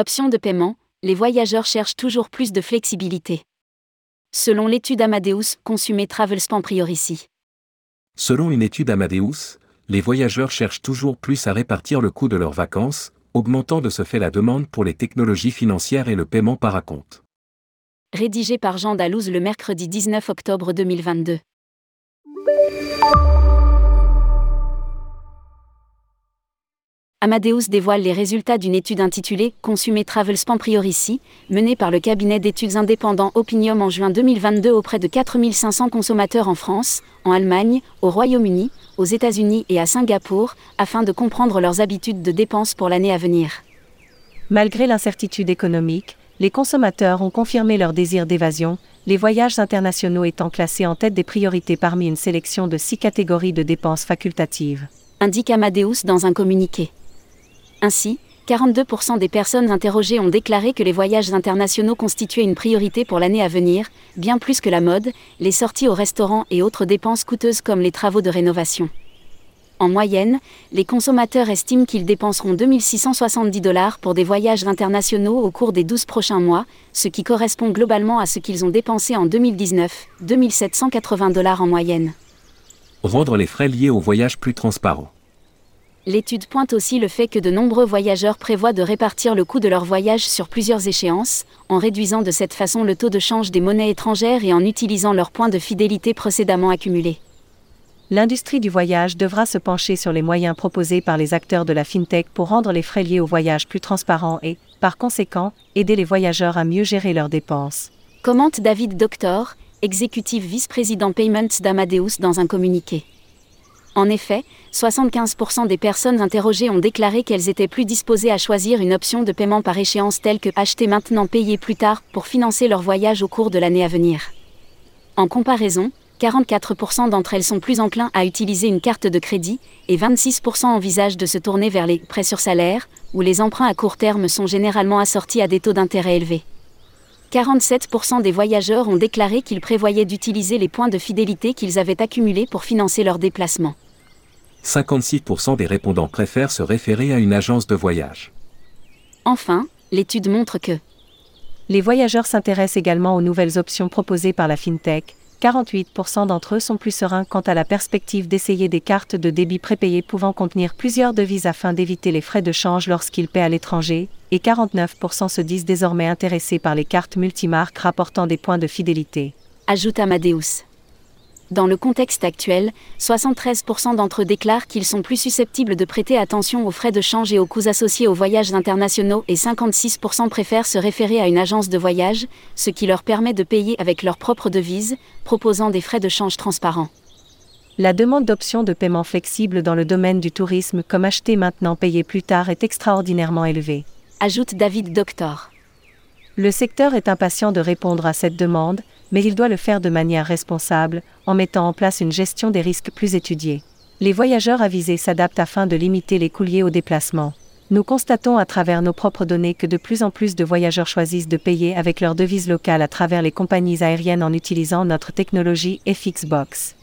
Option de paiement, les voyageurs cherchent toujours plus de flexibilité. Selon l'étude Amadeus, Consumer Travel Span Priorici. Selon une étude Amadeus, les voyageurs cherchent toujours plus à répartir le coût de leurs vacances, augmentant de ce fait la demande pour les technologies financières et le paiement par acompte. Rédigé par Jean Dalouse le mercredi 19 octobre 2022. Amadeus dévoile les résultats d'une étude intitulée Consumer Travel Span Priorici, menée par le cabinet d'études indépendant Opinium en juin 2022 auprès de 4500 consommateurs en France, en Allemagne, au Royaume-Uni, aux États-Unis et à Singapour, afin de comprendre leurs habitudes de dépenses pour l'année à venir. Malgré l'incertitude économique, les consommateurs ont confirmé leur désir d'évasion, les voyages internationaux étant classés en tête des priorités parmi une sélection de six catégories de dépenses facultatives. Indique Amadeus dans un communiqué. Ainsi, 42% des personnes interrogées ont déclaré que les voyages internationaux constituaient une priorité pour l'année à venir, bien plus que la mode, les sorties au restaurant et autres dépenses coûteuses comme les travaux de rénovation. En moyenne, les consommateurs estiment qu'ils dépenseront 2670 dollars pour des voyages internationaux au cours des 12 prochains mois, ce qui correspond globalement à ce qu'ils ont dépensé en 2019, 2780 dollars en moyenne. Rendre les frais liés au voyage plus transparents. L'étude pointe aussi le fait que de nombreux voyageurs prévoient de répartir le coût de leur voyage sur plusieurs échéances, en réduisant de cette façon le taux de change des monnaies étrangères et en utilisant leurs points de fidélité précédemment accumulés. L'industrie du voyage devra se pencher sur les moyens proposés par les acteurs de la FinTech pour rendre les frais liés au voyage plus transparents et, par conséquent, aider les voyageurs à mieux gérer leurs dépenses. Commente David Doctor, exécutif vice-président Payments d'Amadeus dans un communiqué. En effet, 75% des personnes interrogées ont déclaré qu'elles étaient plus disposées à choisir une option de paiement par échéance telle que acheter maintenant payer plus tard pour financer leur voyage au cours de l'année à venir. En comparaison, 44% d'entre elles sont plus enclins à utiliser une carte de crédit et 26% envisagent de se tourner vers les prêts sur salaire, où les emprunts à court terme sont généralement assortis à des taux d'intérêt élevés. 47% des voyageurs ont déclaré qu'ils prévoyaient d'utiliser les points de fidélité qu'ils avaient accumulés pour financer leurs déplacements. 56% des répondants préfèrent se référer à une agence de voyage. Enfin, l'étude montre que les voyageurs s'intéressent également aux nouvelles options proposées par la FinTech. 48% d'entre eux sont plus sereins quant à la perspective d'essayer des cartes de débit prépayées pouvant contenir plusieurs devises afin d'éviter les frais de change lorsqu'ils paient à l'étranger, et 49% se disent désormais intéressés par les cartes multimarques rapportant des points de fidélité. Ajoute Amadeus. Dans le contexte actuel, 73% d'entre eux déclarent qu'ils sont plus susceptibles de prêter attention aux frais de change et aux coûts associés aux voyages internationaux et 56% préfèrent se référer à une agence de voyage, ce qui leur permet de payer avec leur propre devise, proposant des frais de change transparents. La demande d'options de paiement flexibles dans le domaine du tourisme comme acheter maintenant payer plus tard est extraordinairement élevée. Ajoute David Doctor. Le secteur est impatient de répondre à cette demande, mais il doit le faire de manière responsable, en mettant en place une gestion des risques plus étudiée. Les voyageurs avisés s'adaptent afin de limiter les liés au déplacement. Nous constatons à travers nos propres données que de plus en plus de voyageurs choisissent de payer avec leur devise locale à travers les compagnies aériennes en utilisant notre technologie FXBox.